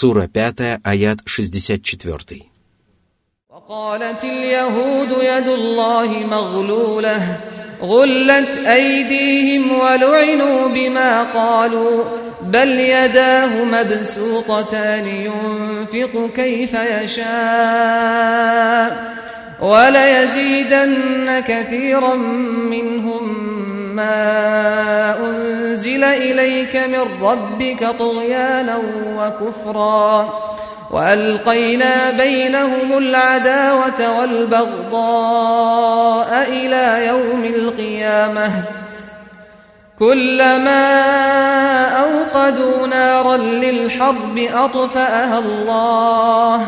Сура 5, аят 64. وقالت اليهود يد الله مغلولة غلت أيديهم ولعنوا بما قالوا بل يداه مبسوطتان ينفق كيف يشاء وليزيدن كثيرا منهم ما أنزل إليك من ربك طغيانا وكفرا وألقينا بينهم العداوة والبغضاء إلى يوم القيامة كلما أوقدوا نارا للحرب أطفأها الله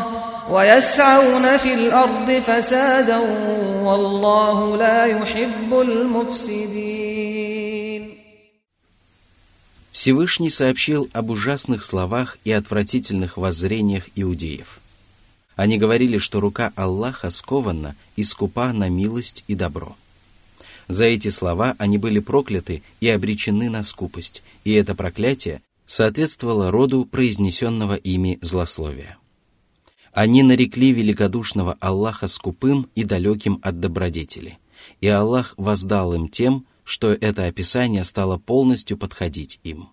ويسعون في الأرض فسادا والله لا يحب المفسدين Всевышний сообщил об ужасных словах и отвратительных воззрениях иудеев. Они говорили, что рука Аллаха скована и скупа на милость и добро. За эти слова они были прокляты и обречены на скупость, и это проклятие соответствовало роду произнесенного ими злословия. Они нарекли великодушного Аллаха скупым и далеким от добродетели, и Аллах воздал им тем, что это описание стало полностью подходить им.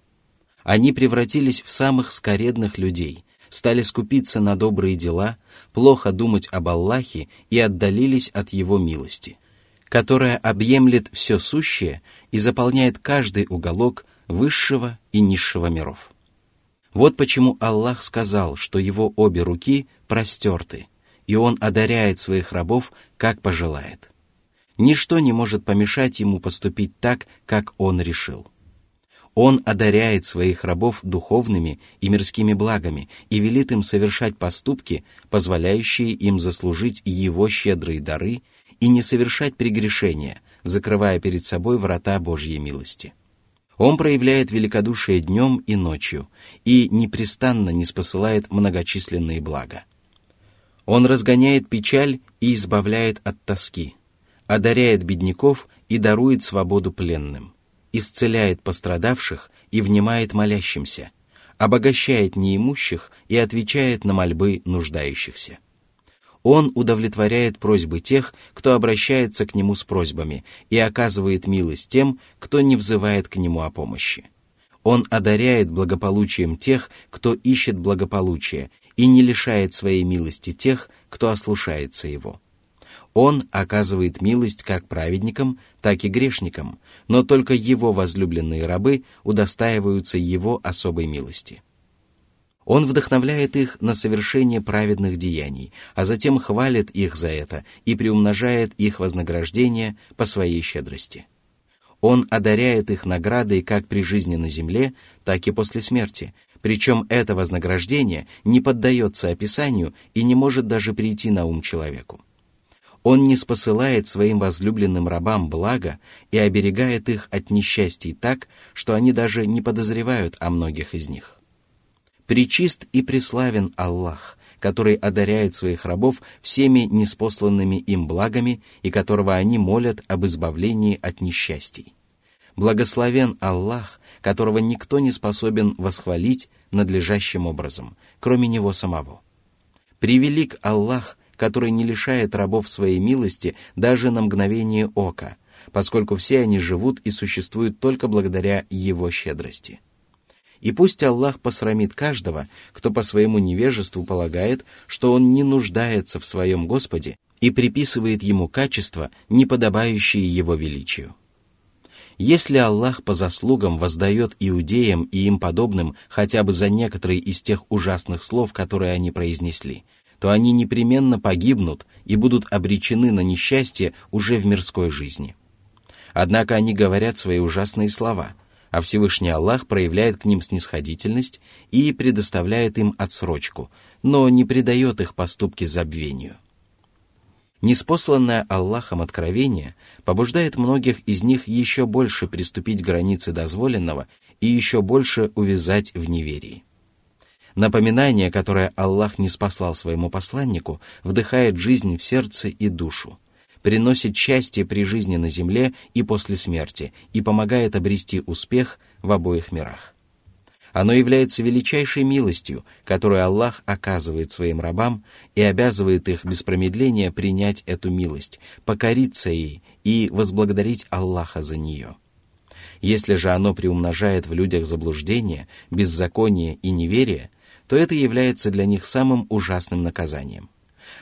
Они превратились в самых скоредных людей, стали скупиться на добрые дела, плохо думать об Аллахе и отдалились от Его милости, которая объемлет все сущее и заполняет каждый уголок высшего и низшего миров. Вот почему Аллах сказал, что Его обе руки простерты, и Он одаряет своих рабов, как пожелает. Ничто не может помешать ему поступить так, как он решил. Он одаряет своих рабов духовными и мирскими благами и велит им совершать поступки, позволяющие им заслужить его щедрые дары и не совершать прегрешения, закрывая перед собой врата Божьей милости. Он проявляет великодушие днем и ночью и непрестанно не спосылает многочисленные блага. Он разгоняет печаль и избавляет от тоски – одаряет бедняков и дарует свободу пленным, исцеляет пострадавших и внимает молящимся, обогащает неимущих и отвечает на мольбы нуждающихся. Он удовлетворяет просьбы тех, кто обращается к Нему с просьбами, и оказывает милость тем, кто не взывает к Нему о помощи. Он одаряет благополучием тех, кто ищет благополучие, и не лишает своей милости тех, кто ослушается Его. Он оказывает милость как праведникам, так и грешникам, но только его возлюбленные рабы удостаиваются его особой милости. Он вдохновляет их на совершение праведных деяний, а затем хвалит их за это и приумножает их вознаграждение по своей щедрости. Он одаряет их наградой как при жизни на земле, так и после смерти, причем это вознаграждение не поддается описанию и не может даже прийти на ум человеку. Он не спосылает своим возлюбленным рабам благо и оберегает их от несчастий так, что они даже не подозревают о многих из них. Причист и преславен Аллах, который одаряет своих рабов всеми неспосланными им благами и которого они молят об избавлении от несчастий. Благословен Аллах, которого никто не способен восхвалить надлежащим образом, кроме Него самого. Превелик Аллах, который не лишает рабов своей милости даже на мгновение ока, поскольку все они живут и существуют только благодаря Его щедрости. И пусть Аллах посрамит каждого, кто по своему невежеству полагает, что он не нуждается в своем Господе и приписывает ему качества, не подобающие его величию. Если Аллах по заслугам воздает иудеям и им подобным хотя бы за некоторые из тех ужасных слов, которые они произнесли – то они непременно погибнут и будут обречены на несчастье уже в мирской жизни. Однако они говорят свои ужасные слова, а Всевышний Аллах проявляет к ним снисходительность и предоставляет им отсрочку, но не предает их поступки забвению. Неспосланное Аллахом откровение побуждает многих из них еще больше приступить границы дозволенного и еще больше увязать в неверии. Напоминание, которое Аллах не спаслал своему посланнику, вдыхает жизнь в сердце и душу, приносит счастье при жизни на земле и после смерти и помогает обрести успех в обоих мирах. Оно является величайшей милостью, которую Аллах оказывает своим рабам и обязывает их без промедления принять эту милость, покориться ей и возблагодарить Аллаха за нее. Если же оно приумножает в людях заблуждение, беззаконие и неверие, то это является для них самым ужасным наказанием.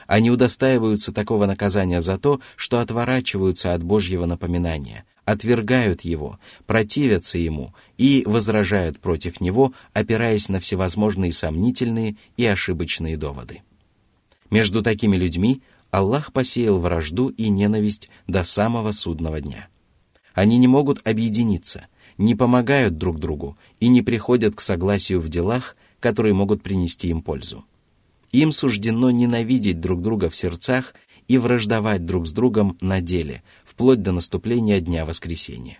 Они удостаиваются такого наказания за то, что отворачиваются от Божьего напоминания, отвергают его, противятся ему и возражают против него, опираясь на всевозможные сомнительные и ошибочные доводы. Между такими людьми Аллах посеял вражду и ненависть до самого судного дня. Они не могут объединиться, не помогают друг другу и не приходят к согласию в делах, которые могут принести им пользу. Им суждено ненавидеть друг друга в сердцах и враждовать друг с другом на деле, вплоть до наступления Дня Воскресения.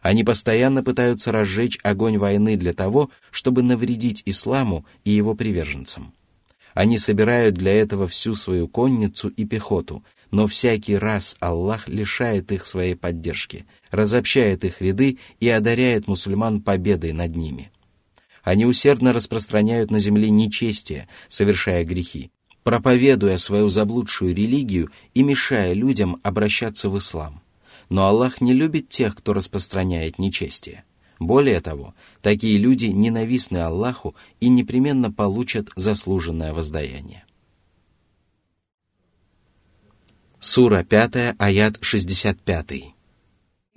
Они постоянно пытаются разжечь огонь войны для того, чтобы навредить исламу и его приверженцам. Они собирают для этого всю свою конницу и пехоту, но всякий раз Аллах лишает их своей поддержки, разобщает их ряды и одаряет мусульман победой над ними. Они усердно распространяют на земле нечестие, совершая грехи, проповедуя свою заблудшую религию и мешая людям обращаться в ислам. Но Аллах не любит тех, кто распространяет нечестие. Более того, такие люди ненавистны Аллаху и непременно получат заслуженное воздаяние. Сура 5, аят 65.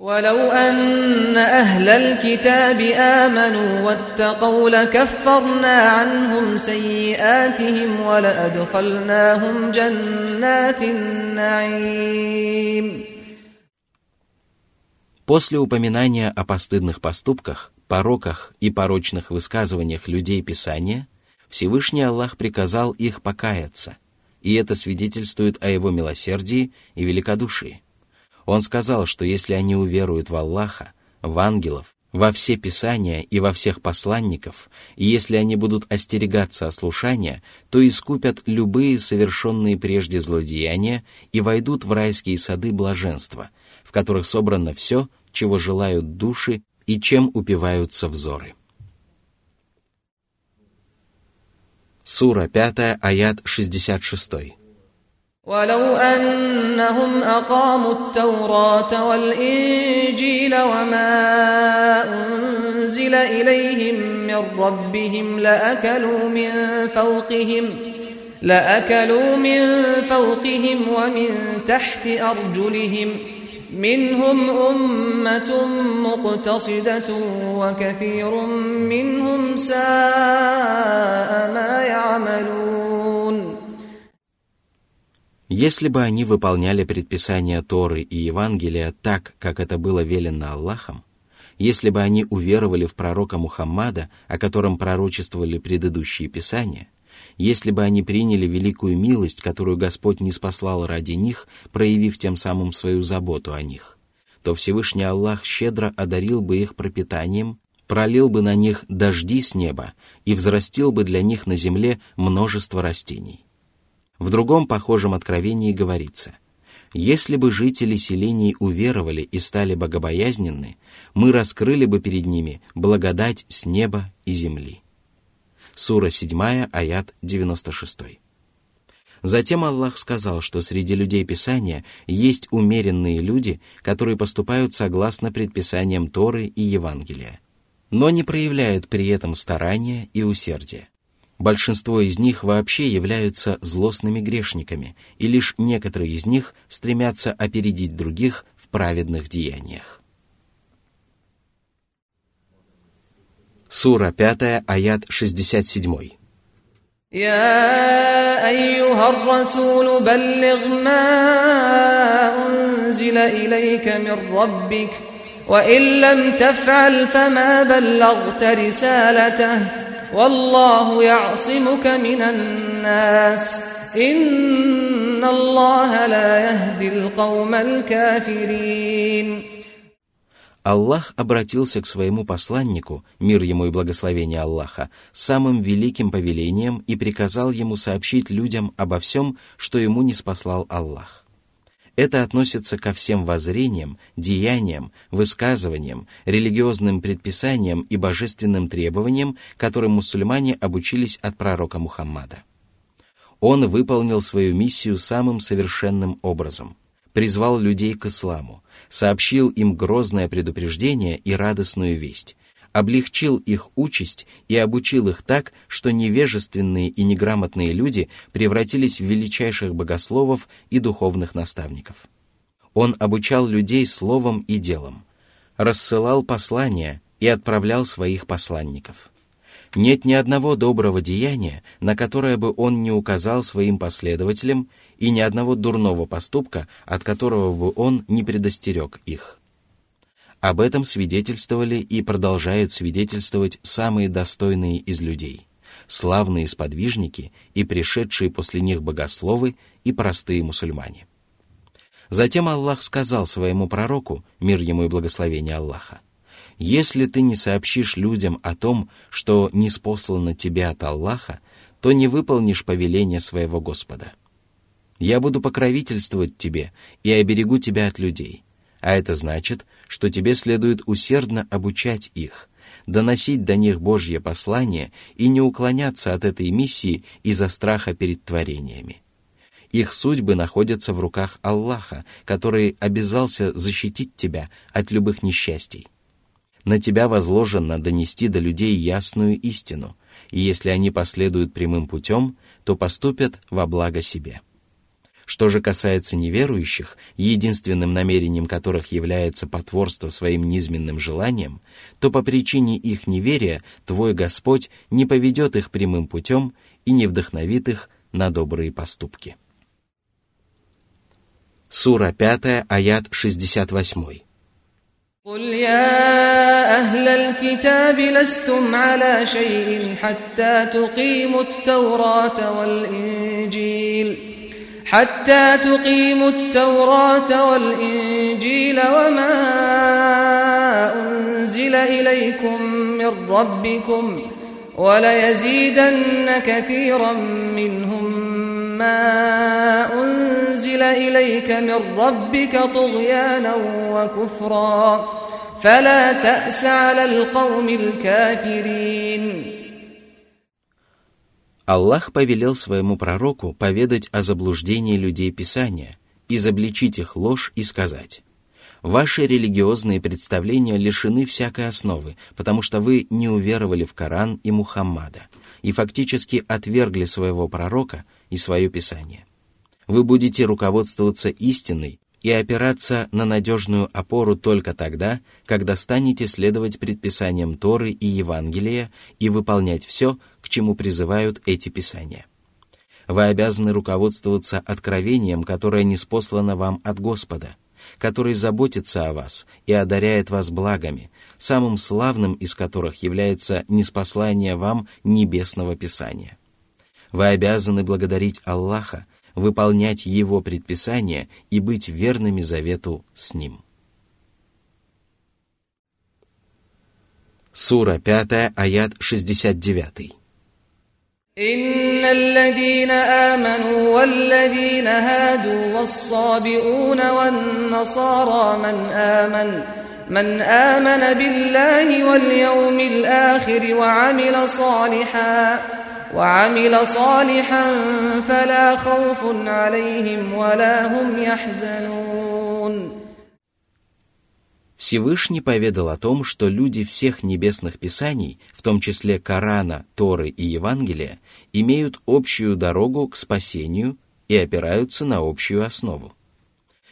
ولو أن أهل الكتاب آمنوا واتقوا لكفرنا عنهم سيئاتهم ولأدخلناهم جنات النعيم После упоминания о постыдных поступках, пороках и порочных высказываниях людей Писания, Всевышний Аллах приказал их покаяться, и это свидетельствует о его милосердии и великодушии. он сказал, что если они уверуют в Аллаха, в ангелов, во все писания и во всех посланников, и если они будут остерегаться ослушания, то искупят любые совершенные прежде злодеяния и войдут в райские сады блаженства, в которых собрано все, чего желают души и чем упиваются взоры. Сура 5, аят 66. ولو أنهم أقاموا التوراة والإنجيل وما أنزل إليهم من ربهم لأكلوا من فوقهم لأكلوا من فوقهم ومن تحت أرجلهم منهم أمة مقتصدة وكثير منهم ساء ما يعملون. Если бы они выполняли предписания Торы и Евангелия так, как это было велено Аллахом, если бы они уверовали в пророка Мухаммада, о котором пророчествовали предыдущие писания, если бы они приняли великую милость, которую Господь не спаслал ради них, проявив тем самым свою заботу о них, то Всевышний Аллах щедро одарил бы их пропитанием, пролил бы на них дожди с неба и взрастил бы для них на земле множество растений. В другом похожем откровении говорится, «Если бы жители селений уверовали и стали богобоязненны, мы раскрыли бы перед ними благодать с неба и земли». Сура 7, аят 96. Затем Аллах сказал, что среди людей Писания есть умеренные люди, которые поступают согласно предписаниям Торы и Евангелия, но не проявляют при этом старания и усердия. Большинство из них вообще являются злостными грешниками, и лишь некоторые из них стремятся опередить других в праведных деяниях. Сура 5, аят 67. يا أيها الرسول بلغ ما أنزل إليك من ربك وإن لم تفعل فما بلغت رسالته والله يعصمك من الناس إن الله لا يهدي القوم الكافرين Аллах обратился к своему посланнику, мир ему и благословение Аллаха, самым великим повелением и приказал ему сообщить людям обо всем, что ему не спаслал Аллах. Это относится ко всем воззрениям, деяниям, высказываниям, религиозным предписаниям и божественным требованиям, которым мусульмане обучились от пророка Мухаммада. Он выполнил свою миссию самым совершенным образом, призвал людей к исламу, сообщил им грозное предупреждение и радостную весть, облегчил их участь и обучил их так, что невежественные и неграмотные люди превратились в величайших богословов и духовных наставников. Он обучал людей словом и делом, рассылал послания и отправлял своих посланников. Нет ни одного доброго деяния, на которое бы он не указал своим последователям, и ни одного дурного поступка, от которого бы он не предостерег их. Об этом свидетельствовали и продолжают свидетельствовать самые достойные из людей, славные сподвижники и пришедшие после них богословы и простые мусульмане. Затем Аллах сказал своему пророку, мир ему и благословение Аллаха, «Если ты не сообщишь людям о том, что не спослано тебе от Аллаха, то не выполнишь повеление своего Господа. Я буду покровительствовать тебе и оберегу тебя от людей» а это значит, что тебе следует усердно обучать их, доносить до них Божье послание и не уклоняться от этой миссии из-за страха перед творениями. Их судьбы находятся в руках Аллаха, который обязался защитить тебя от любых несчастий. На тебя возложено донести до людей ясную истину, и если они последуют прямым путем, то поступят во благо себе. Что же касается неверующих, единственным намерением которых является потворство своим низменным желаниям, то по причине их неверия Твой Господь не поведет их прямым путем и не вдохновит их на добрые поступки. Сура 5, аят 68. قل يا أهل الكتاب لستم على شيء حتى تقيموا التوراة والإنجيل حتى تقيموا التوراة والإنجيل وما أنزل إليكم من ربكم وليزيدن كثيرا منهم ما أنزل إليك من ربك طغيانا وكفرا فلا تأس على القوم الكافرين Аллах повелел своему пророку поведать о заблуждении людей Писания, изобличить их ложь и сказать, «Ваши религиозные представления лишены всякой основы, потому что вы не уверовали в Коран и Мухаммада и фактически отвергли своего пророка и свое Писание. Вы будете руководствоваться истиной и опираться на надежную опору только тогда, когда станете следовать предписаниям Торы и Евангелия и выполнять все, к чему призывают эти писания. Вы обязаны руководствоваться откровением, которое неспослано вам от Господа, который заботится о вас и одаряет вас благами, самым славным из которых является неспослание вам небесного Писания. Вы обязаны благодарить Аллаха, выполнять Его предписания и быть верными завету с Ним. Сура 5, аят 69. إن الذين آمنوا والذين هادوا والصابئون والنصارى من آمن من آمن بالله واليوم الآخر وعمل صالحاً وعمل صالحا فلا خوف عليهم ولا هم يحزنون Всевышний поведал о том, что люди всех небесных писаний, в том числе Корана, Торы и Евангелия, имеют общую дорогу к спасению и опираются на общую основу.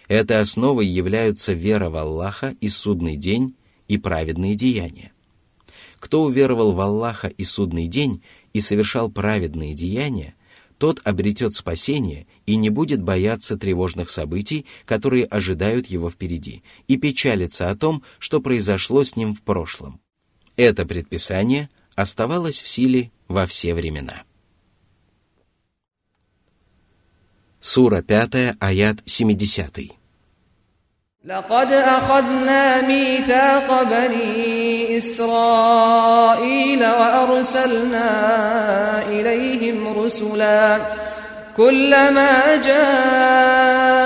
Этой основой являются вера в Аллаха и судный день и праведные деяния. Кто уверовал в Аллаха и судный день и совершал праведные деяния, тот обретет спасение и не будет бояться тревожных событий, которые ожидают его впереди, и печалиться о том, что произошло с ним в прошлом. Это предписание оставалось в силе во все времена. Сура 5, аят 70. لقد أخذنا ميثاق بني إسرائيل وأرسلنا إليهم رسلا كلما جاءهم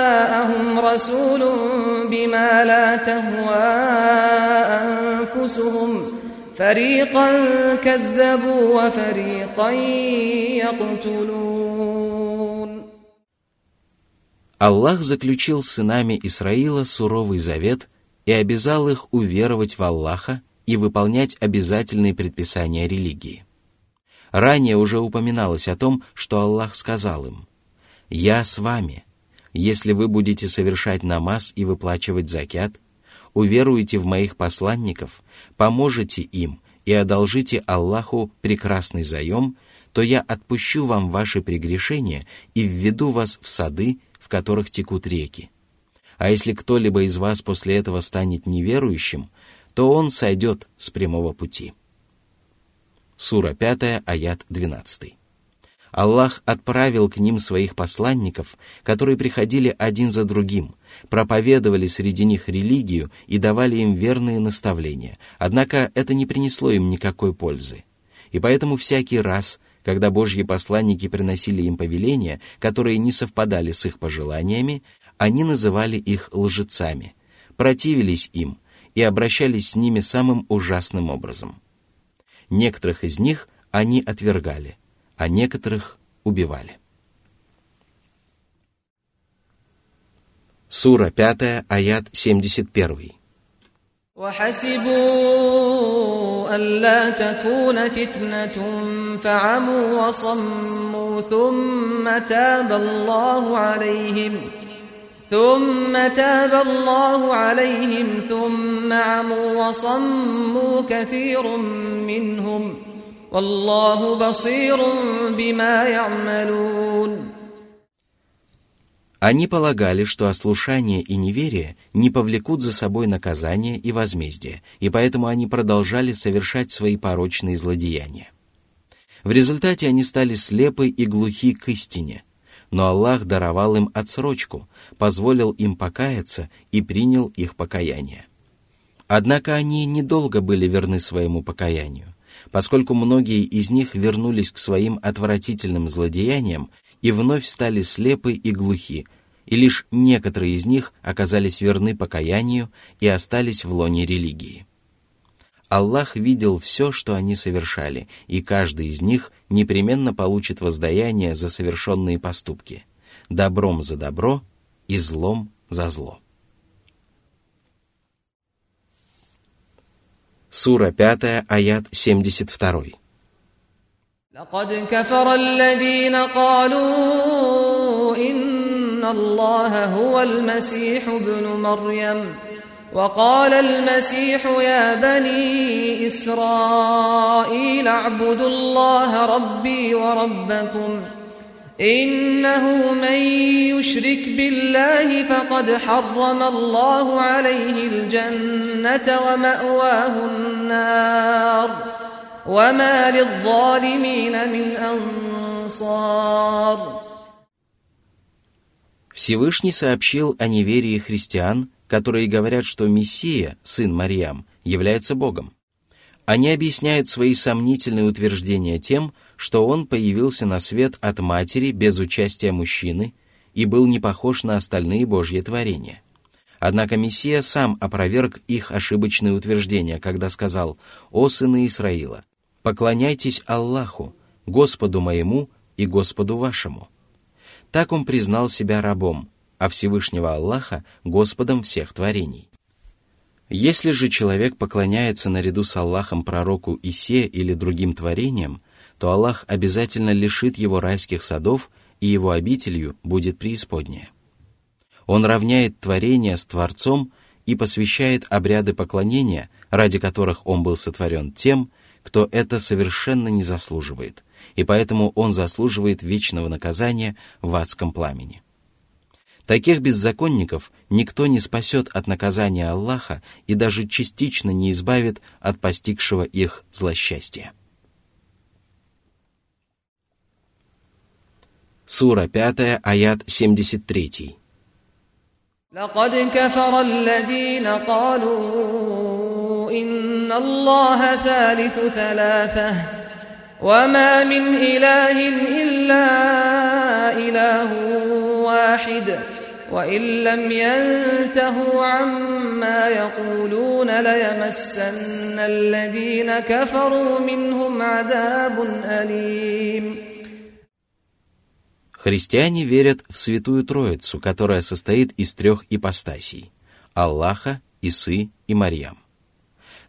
رسول بما لا تهوى أنفسهم فريقا كذبوا وفريقا يقتلون. Аллах заключил с сынами Исраила суровый завет и обязал их уверовать в Аллаха и выполнять обязательные предписания религии. Ранее уже упоминалось о том, что Аллах сказал им, «Я с вами. Если вы будете совершать намаз и выплачивать закят, уверуете в моих посланников, поможете им и одолжите Аллаху прекрасный заем, то я отпущу вам ваши прегрешения и введу вас в сады, в которых текут реки. А если кто-либо из вас после этого станет неверующим, то он сойдет с прямого пути. Сура 5, аят 12. Аллах отправил к ним своих посланников, которые приходили один за другим, проповедовали среди них религию и давали им верные наставления, однако это не принесло им никакой пользы. И поэтому всякий раз, когда Божьи посланники приносили им повеления, которые не совпадали с их пожеланиями, они называли их лжецами, противились им и обращались с ними самым ужасным образом. Некоторых из них они отвергали, а некоторых убивали. Сура 5, аят 71. وحسبوا ألا تكون فتنة فعموا وصموا ثم تاب الله عليهم ثم تاب الله عليهم ثم عموا وصموا كثير منهم والله بصير بما يعملون Они полагали, что ослушание и неверие не повлекут за собой наказание и возмездие, и поэтому они продолжали совершать свои порочные злодеяния. В результате они стали слепы и глухи к истине, но Аллах даровал им отсрочку, позволил им покаяться и принял их покаяние. Однако они недолго были верны своему покаянию, поскольку многие из них вернулись к своим отвратительным злодеяниям и вновь стали слепы и глухи, и лишь некоторые из них оказались верны покаянию и остались в лоне религии. Аллах видел все, что они совершали, и каждый из них непременно получит воздаяние за совершенные поступки, добром за добро и злом за зло. Сура 5, аят 72. لقد كفر الذين قالوا إن الله هو المسيح ابن مريم وقال المسيح يا بني إسرائيل اعبدوا الله ربي وربكم إنه من يشرك بالله فقد حرم الله عليه الجنة ومأواه النار وما للظالمين من أنصار Всевышний сообщил о неверии христиан, которые говорят, что Мессия, сын Марьям, является Богом. Они объясняют свои сомнительные утверждения тем, что он появился на свет от матери без участия мужчины и был не похож на остальные Божьи творения. Однако Мессия сам опроверг их ошибочные утверждения, когда сказал «О сыны Исраила, поклоняйтесь Аллаху, Господу моему и Господу вашему». Так он признал себя рабом, а Всевышнего Аллаха – Господом всех творений. Если же человек поклоняется наряду с Аллахом пророку Исе или другим творениям, то Аллах обязательно лишит его райских садов, и его обителью будет преисподняя. Он равняет творение с Творцом и посвящает обряды поклонения, ради которых он был сотворен тем, кто это совершенно не заслуживает, и поэтому он заслуживает вечного наказания в адском пламени. Таких беззаконников никто не спасет от наказания Аллаха и даже частично не избавит от постигшего их злосчастья. Сура 5, аят 73. لقد كفر الذين قالوا إن الله ثالث ثلاثة وما من إله إلا إله واحد وإن لم ينتهوا عما يقولون ليمسن الذين كفروا منهم عذاب أليم Христиане верят в Святую Троицу, которая состоит из трех ипостасей – Аллаха, Исы и Марьям.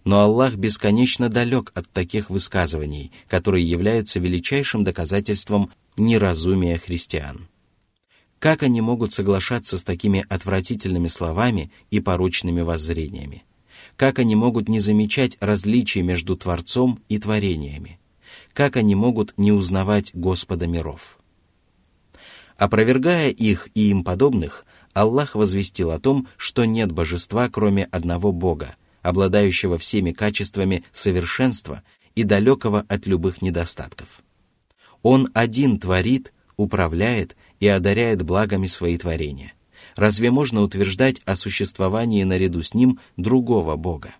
Но Аллах бесконечно далек от таких высказываний, которые являются величайшим доказательством неразумия христиан. Как они могут соглашаться с такими отвратительными словами и порочными воззрениями? Как они могут не замечать различий между Творцом и творениями? Как они могут не узнавать Господа миров? Опровергая их и им подобных, Аллах возвестил о том, что нет божества, кроме одного Бога, обладающего всеми качествами совершенства и далекого от любых недостатков. Он один творит, управляет и одаряет благами свои творения. Разве можно утверждать о существовании наряду с ним другого Бога?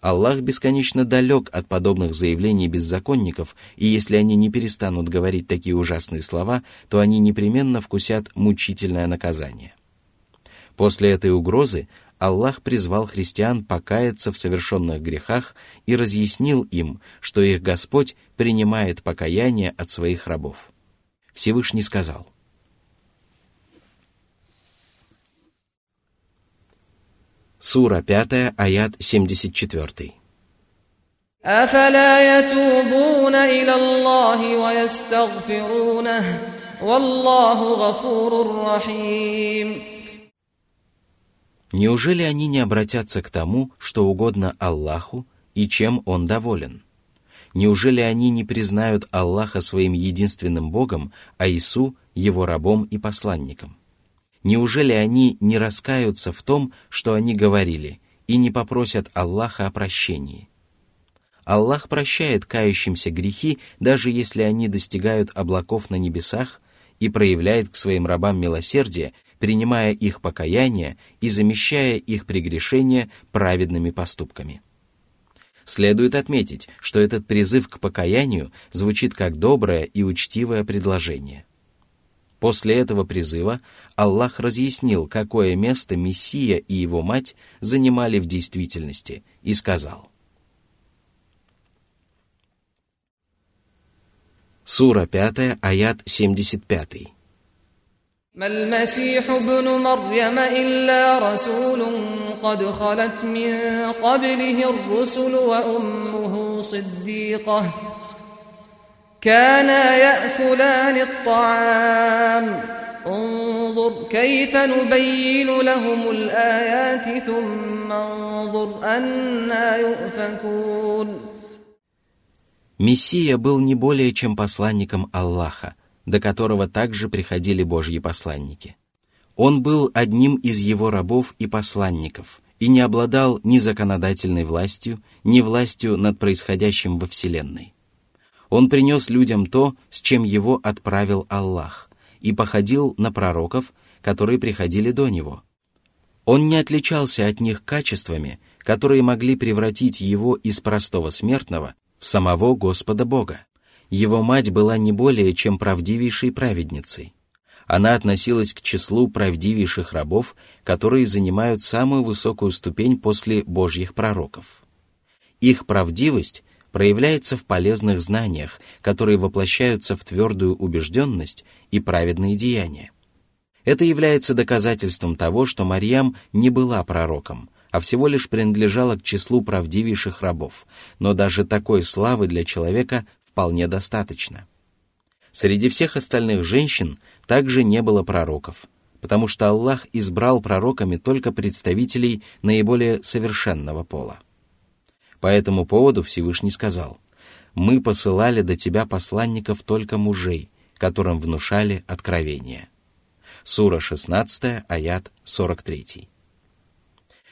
Аллах бесконечно далек от подобных заявлений беззаконников, и если они не перестанут говорить такие ужасные слова, то они непременно вкусят мучительное наказание. После этой угрозы Аллах призвал христиан покаяться в совершенных грехах и разъяснил им, что их Господь принимает покаяние от своих рабов. Всевышний сказал – Сура 5, аят 74. أفلا يتوبون إلى الله ويستغفرونه والله غفور رحيم Неужели они не обратятся к тому, что угодно Аллаху и чем Он доволен? Неужели они не признают Аллаха своим единственным Богом, а Ису – его рабом и посланником? Неужели они не раскаются в том, что они говорили, и не попросят Аллаха о прощении? Аллах прощает кающимся грехи, даже если они достигают облаков на небесах, и проявляет к своим рабам милосердие, принимая их покаяние и замещая их прегрешения праведными поступками. Следует отметить, что этот призыв к покаянию звучит как доброе и учтивое предложение – После этого призыва Аллах разъяснил, какое место Мессия и его мать занимали в действительности, и сказал. Сура 5, аят 75. ما المسيح ابن مريم إلا رسول قد خلت من قبله الرسل وأمه صديقة كانا ياكلان الطعام انظر كيف نبين لهم الايات ثم انظر انا يؤفكون Мессия был не более чем посланником Аллаха, до которого также приходили Божьи посланники. Он был одним из его рабов и посланников и не обладал ни законодательной властью, ни властью над происходящим во Вселенной. Он принес людям то, с чем его отправил Аллах, и походил на пророков, которые приходили до него. Он не отличался от них качествами, которые могли превратить его из простого смертного в самого Господа Бога. Его мать была не более чем правдивейшей праведницей. Она относилась к числу правдивейших рабов, которые занимают самую высокую ступень после Божьих пророков. Их правдивость проявляется в полезных знаниях, которые воплощаются в твердую убежденность и праведные деяния. Это является доказательством того, что Марьям не была пророком, а всего лишь принадлежала к числу правдивейших рабов, но даже такой славы для человека вполне достаточно. Среди всех остальных женщин также не было пророков, потому что Аллах избрал пророками только представителей наиболее совершенного пола. По этому поводу Всевышний сказал, «Мы посылали до тебя посланников только мужей, которым внушали откровение». Сура 16, аят 43.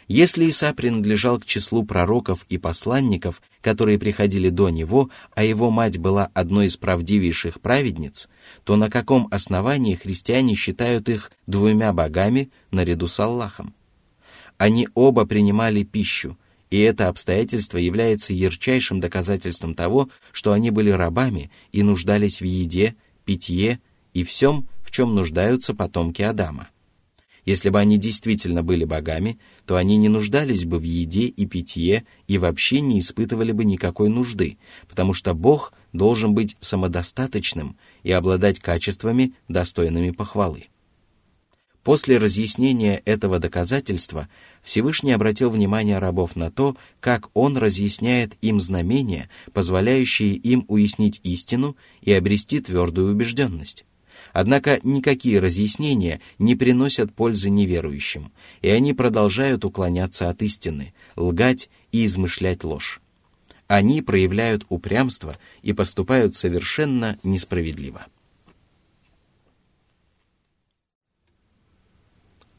Если Иса принадлежал к числу пророков и посланников, которые приходили до него, а его мать была одной из правдивейших праведниц, то на каком основании христиане считают их двумя богами наряду с Аллахом? Они оба принимали пищу, и это обстоятельство является ярчайшим доказательством того, что они были рабами и нуждались в еде, питье и всем, в чем нуждаются потомки Адама. Если бы они действительно были богами, то они не нуждались бы в еде и питье и вообще не испытывали бы никакой нужды, потому что Бог должен быть самодостаточным и обладать качествами, достойными похвалы. После разъяснения этого доказательства Всевышний обратил внимание рабов на то, как он разъясняет им знамения, позволяющие им уяснить истину и обрести твердую убежденность. Однако никакие разъяснения не приносят пользы неверующим, и они продолжают уклоняться от истины, лгать и измышлять ложь. Они проявляют упрямство и поступают совершенно несправедливо.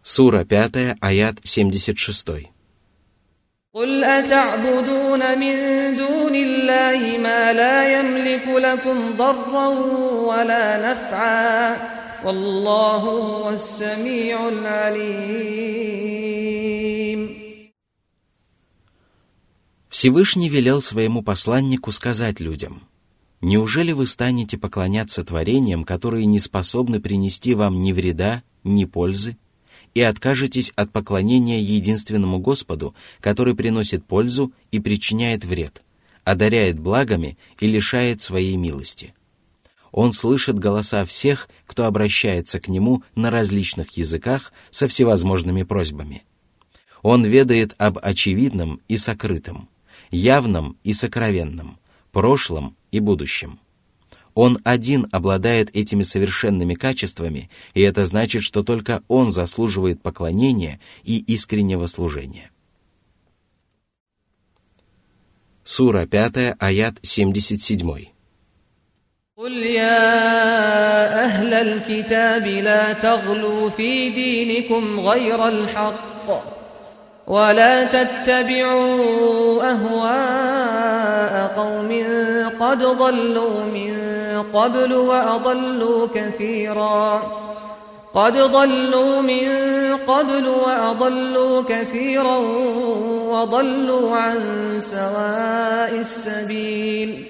Сура 5, аят 76. قل أتعبدون من دون الله ما لا يملك لكم ضرا ولا نفعا والله هو السميع العليم Всевышний велел своему посланнику сказать людям, «Неужели вы станете поклоняться творениям, которые не способны принести вам ни вреда, ни пользы?» И откажетесь от поклонения единственному Господу, который приносит пользу и причиняет вред, одаряет благами и лишает своей милости. Он слышит голоса всех, кто обращается к Нему на различных языках со всевозможными просьбами. Он ведает об очевидном и сокрытом, явном и сокровенном, прошлом и будущем. Он один обладает этими совершенными качествами, и это значит, что только Он заслуживает поклонения и искреннего служения. Сура 5, аят 77. قل يا أهل الكتاب لا تغلوا في دينكم غير الحق ولا تتبعوا أهواء قوم قد ضلوا من قبل وأضلوا كثيرا قد ضلوا من قبل وأضلوا كثيرا وضلوا عن سواء السبيل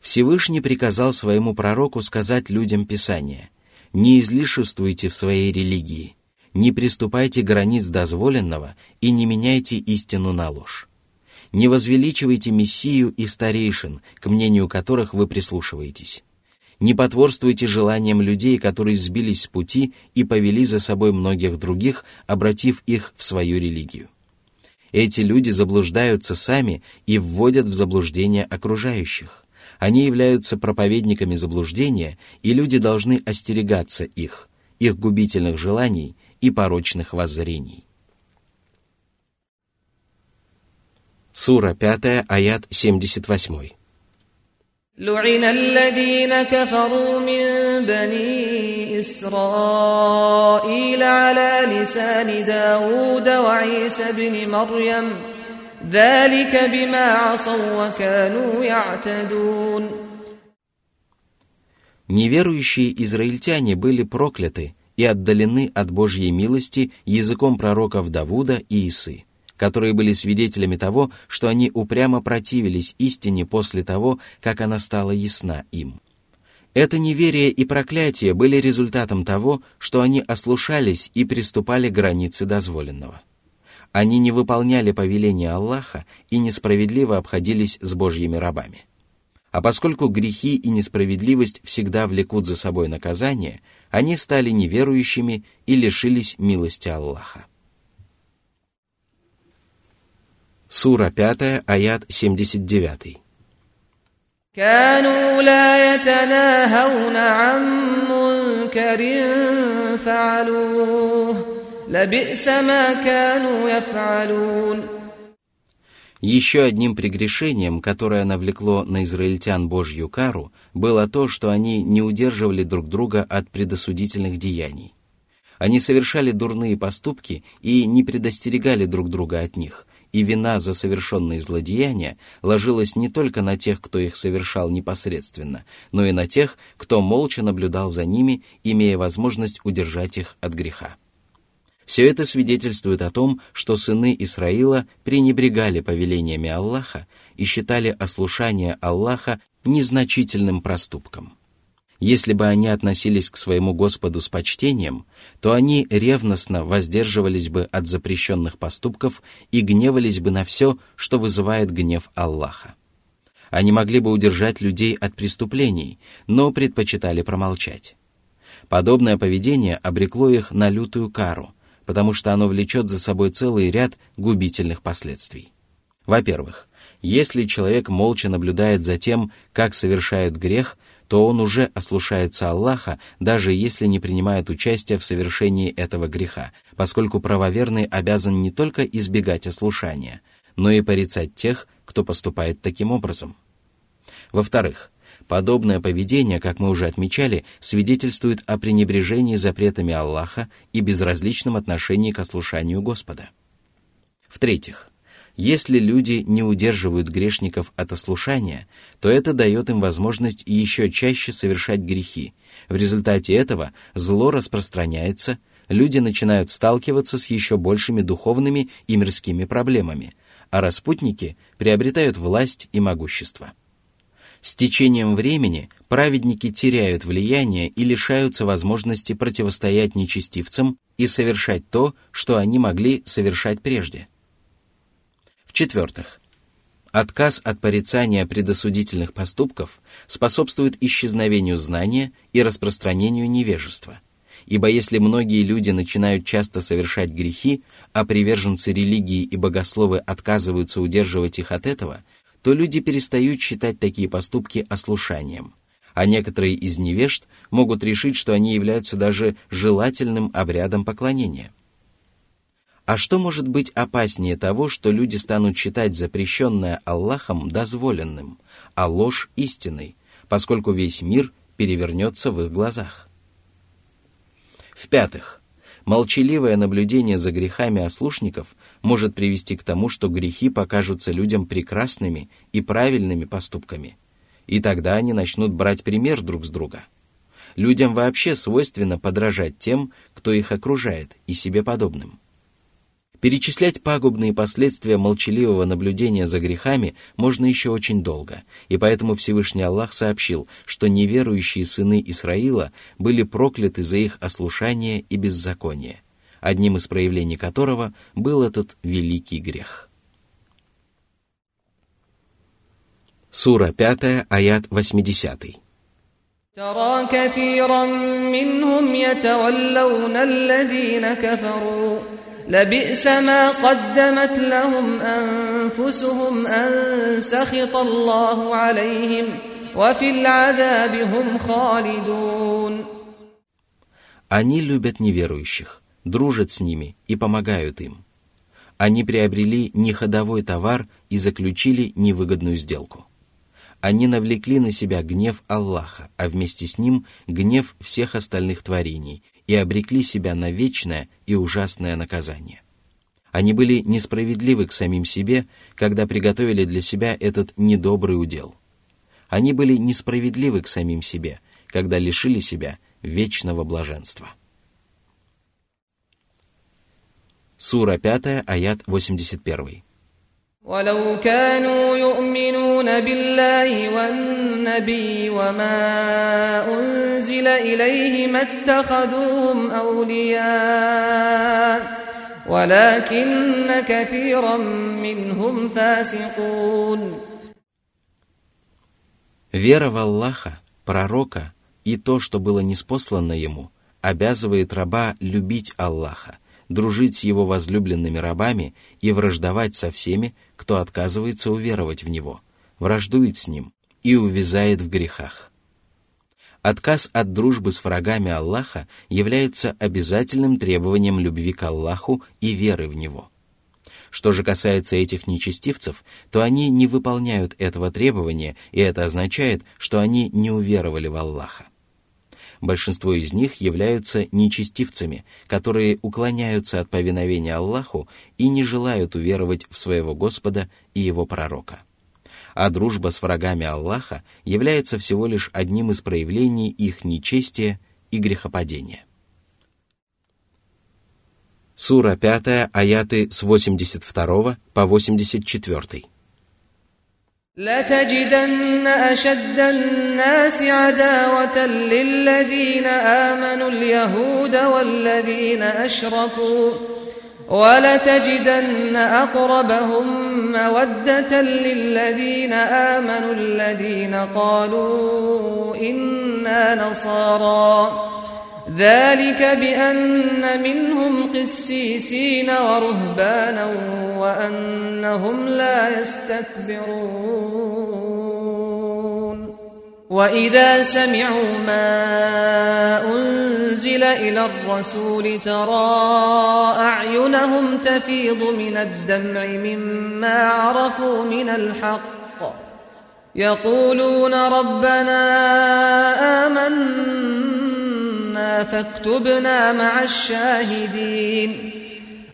Всевышний приказал своему пророку сказать людям Писания, «Не излишествуйте в своей религии, не приступайте границ дозволенного и не меняйте истину на ложь. Не возвеличивайте Мессию и старейшин, к мнению которых вы прислушиваетесь. Не потворствуйте желаниям людей, которые сбились с пути и повели за собой многих других, обратив их в свою религию. Эти люди заблуждаются сами и вводят в заблуждение окружающих. Они являются проповедниками заблуждения, и люди должны остерегаться их, их губительных желаний и порочных воззрений. Сура 5, аят 78. لعن الذين كفروا من بني إسرائيل على لسان داود وعيسى بن مريم ذلك بما عصوا وكانوا يعتدون Неверующие израильтяне были прокляты и отдалены от Божьей милости языком пророков Давуда и Исы которые были свидетелями того, что они упрямо противились истине после того, как она стала ясна им. Это неверие и проклятие были результатом того, что они ослушались и приступали к границе дозволенного. Они не выполняли повеления Аллаха и несправедливо обходились с Божьими рабами. А поскольку грехи и несправедливость всегда влекут за собой наказание, они стали неверующими и лишились милости Аллаха. Сура 5, аят 79. كانوا لا يتناهون عن منكر فعلوه لبئس ما كانوا يفعلون Еще одним прегрешением, которое навлекло на израильтян Божью кару, было то, что они не удерживали друг друга от предосудительных деяний. Они совершали дурные поступки и не предостерегали друг друга от них, и вина за совершенные злодеяния ложилась не только на тех, кто их совершал непосредственно, но и на тех, кто молча наблюдал за ними, имея возможность удержать их от греха. Все это свидетельствует о том, что сыны Исраила пренебрегали повелениями Аллаха и считали ослушание Аллаха незначительным проступком. Если бы они относились к своему Господу с почтением, то они ревностно воздерживались бы от запрещенных поступков и гневались бы на все, что вызывает гнев Аллаха. Они могли бы удержать людей от преступлений, но предпочитали промолчать. Подобное поведение обрекло их на лютую кару, потому что оно влечет за собой целый ряд губительных последствий. Во-первых, если человек молча наблюдает за тем, как совершает грех, то он уже ослушается Аллаха, даже если не принимает участия в совершении этого греха, поскольку правоверный обязан не только избегать ослушания, но и порицать тех, кто поступает таким образом. Во-вторых, подобное поведение, как мы уже отмечали, свидетельствует о пренебрежении запретами Аллаха и безразличном отношении к ослушанию Господа. В-третьих, если люди не удерживают грешников от ослушания, то это дает им возможность еще чаще совершать грехи. В результате этого зло распространяется, люди начинают сталкиваться с еще большими духовными и мирскими проблемами, а распутники приобретают власть и могущество. С течением времени праведники теряют влияние и лишаются возможности противостоять нечестивцам и совершать то, что они могли совершать прежде – в-четвертых, отказ от порицания предосудительных поступков способствует исчезновению знания и распространению невежества. Ибо если многие люди начинают часто совершать грехи, а приверженцы религии и богословы отказываются удерживать их от этого, то люди перестают считать такие поступки ослушанием, а некоторые из невежд могут решить, что они являются даже желательным обрядом поклонения – а что может быть опаснее того, что люди станут считать запрещенное Аллахом дозволенным, а ложь истиной, поскольку весь мир перевернется в их глазах? В-пятых, молчаливое наблюдение за грехами ослушников может привести к тому, что грехи покажутся людям прекрасными и правильными поступками, и тогда они начнут брать пример друг с друга. Людям вообще свойственно подражать тем, кто их окружает, и себе подобным – Перечислять пагубные последствия молчаливого наблюдения за грехами можно еще очень долго, и поэтому Всевышний Аллах сообщил, что неверующие сыны Исраила были прокляты за их ослушание и беззаконие, одним из проявлений которого был этот великий грех. Сура 5, аят 80. ترى كثيرا منهم يتولون الذين كفروا لبئس ما قدمت لهم أنفسهم أن سخط الله عليهم وفي العذاب هم خالدون Они любят неверующих, дружат с ними и помогают им. Они приобрели неходовой товар и заключили невыгодную сделку. Они навлекли на себя гнев Аллаха, а вместе с ним гнев всех остальных творений и обрекли себя на вечное и ужасное наказание. Они были несправедливы к самим себе, когда приготовили для себя этот недобрый удел. Они были несправедливы к самим себе, когда лишили себя вечного блаженства. Сура 5, аят 81. ولو كانوا يؤمنون بالله والنبي وما أنزل إليه ما اتخذوهم أولياء ولكن كثيرا منهم فاسقون Вера в Аллаха, пророка и то, что было неспослано ему, обязывает раба любить Аллаха, дружить с его возлюбленными рабами и враждовать со всеми, кто отказывается уверовать в него, враждует с ним и увязает в грехах. Отказ от дружбы с врагами Аллаха является обязательным требованием любви к Аллаху и веры в Него. Что же касается этих нечестивцев, то они не выполняют этого требования, и это означает, что они не уверовали в Аллаха. Большинство из них являются нечестивцами, которые уклоняются от повиновения Аллаху и не желают уверовать в своего Господа и его пророка. А дружба с врагами Аллаха является всего лишь одним из проявлений их нечестия и грехопадения. Сура 5, аяты с 82 по 84. لتجدن أشد الناس عداوة للذين آمنوا اليهود والذين أشركوا ولتجدن أقربهم مودة للذين آمنوا الذين قالوا إنا نصارى. ذلك بأن منهم قسيسين ورهبانا وأنهم لا يستكبرون. وإذا سمعوا ما أنزل إلى الرسول ترى أعينهم تفيض من الدمع مما عرفوا من الحق. يقولون ربنا آمنا فاكتبنا مع الشاهدين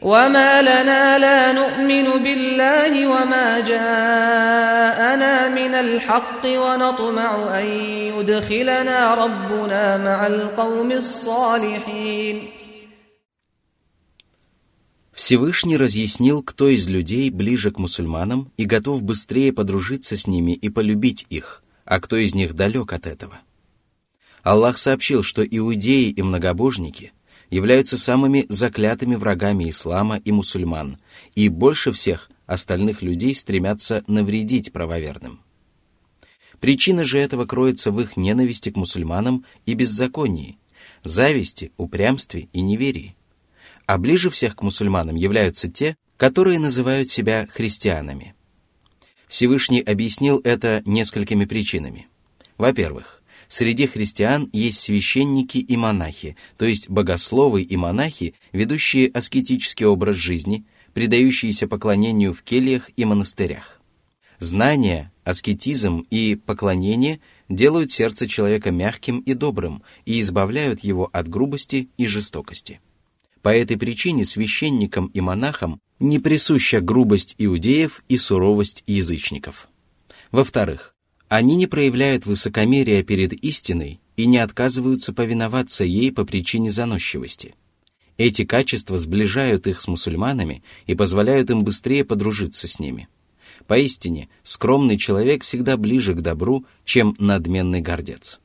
وما لنا لا نؤمن بالله وما جاءنا من الحق ونطمع أن يدخلنا ربنا مع القوم الصالحين Всевышний разъяснил, кто из людей ближе к мусульманам и готов быстрее подружиться с ними и полюбить их, а кто из них далек от этого. Аллах сообщил, что иудеи и многобожники являются самыми заклятыми врагами ислама и мусульман, и больше всех остальных людей стремятся навредить правоверным. Причина же этого кроется в их ненависти к мусульманам и беззаконии, зависти, упрямстве и неверии а ближе всех к мусульманам являются те, которые называют себя христианами. Всевышний объяснил это несколькими причинами. Во-первых, среди христиан есть священники и монахи, то есть богословы и монахи, ведущие аскетический образ жизни, предающиеся поклонению в кельях и монастырях. Знание, аскетизм и поклонение делают сердце человека мягким и добрым и избавляют его от грубости и жестокости. По этой причине священникам и монахам не присуща грубость иудеев и суровость язычников. Во-вторых, они не проявляют высокомерия перед истиной и не отказываются повиноваться ей по причине заносчивости. Эти качества сближают их с мусульманами и позволяют им быстрее подружиться с ними. Поистине, скромный человек всегда ближе к добру, чем надменный гордец.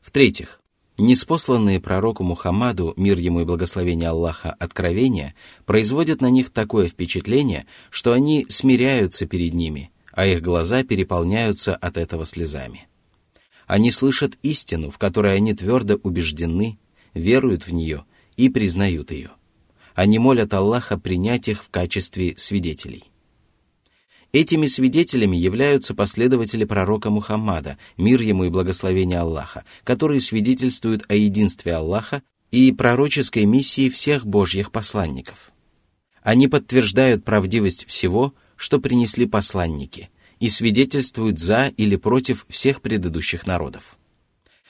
В-третьих, Неспосланные пророку Мухаммаду, мир ему и благословение Аллаха, откровения, производят на них такое впечатление, что они смиряются перед ними, а их глаза переполняются от этого слезами. Они слышат истину, в которой они твердо убеждены, веруют в нее и признают ее. Они молят Аллаха принять их в качестве свидетелей. Этими свидетелями являются последователи пророка Мухаммада, мир ему и благословение Аллаха, которые свидетельствуют о единстве Аллаха и пророческой миссии всех божьих посланников. Они подтверждают правдивость всего, что принесли посланники, и свидетельствуют за или против всех предыдущих народов.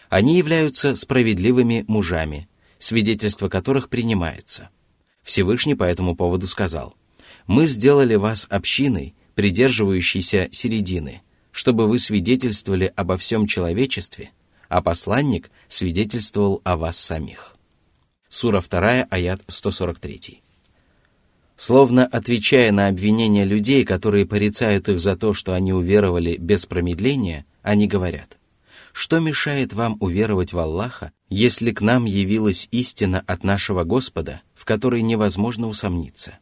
Они являются справедливыми мужами, свидетельство которых принимается. Всевышний по этому поводу сказал, «Мы сделали вас общиной, придерживающийся середины, чтобы вы свидетельствовали обо всем человечестве, а посланник свидетельствовал о вас самих. Сура 2, аят 143. Словно отвечая на обвинения людей, которые порицают их за то, что они уверовали без промедления, они говорят, «Что мешает вам уверовать в Аллаха, если к нам явилась истина от нашего Господа, в которой невозможно усомниться?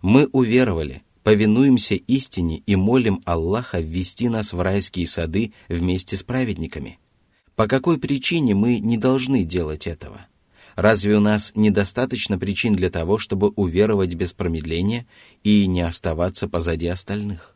Мы уверовали, повинуемся истине и молим Аллаха ввести нас в райские сады вместе с праведниками. По какой причине мы не должны делать этого? Разве у нас недостаточно причин для того, чтобы уверовать без промедления и не оставаться позади остальных?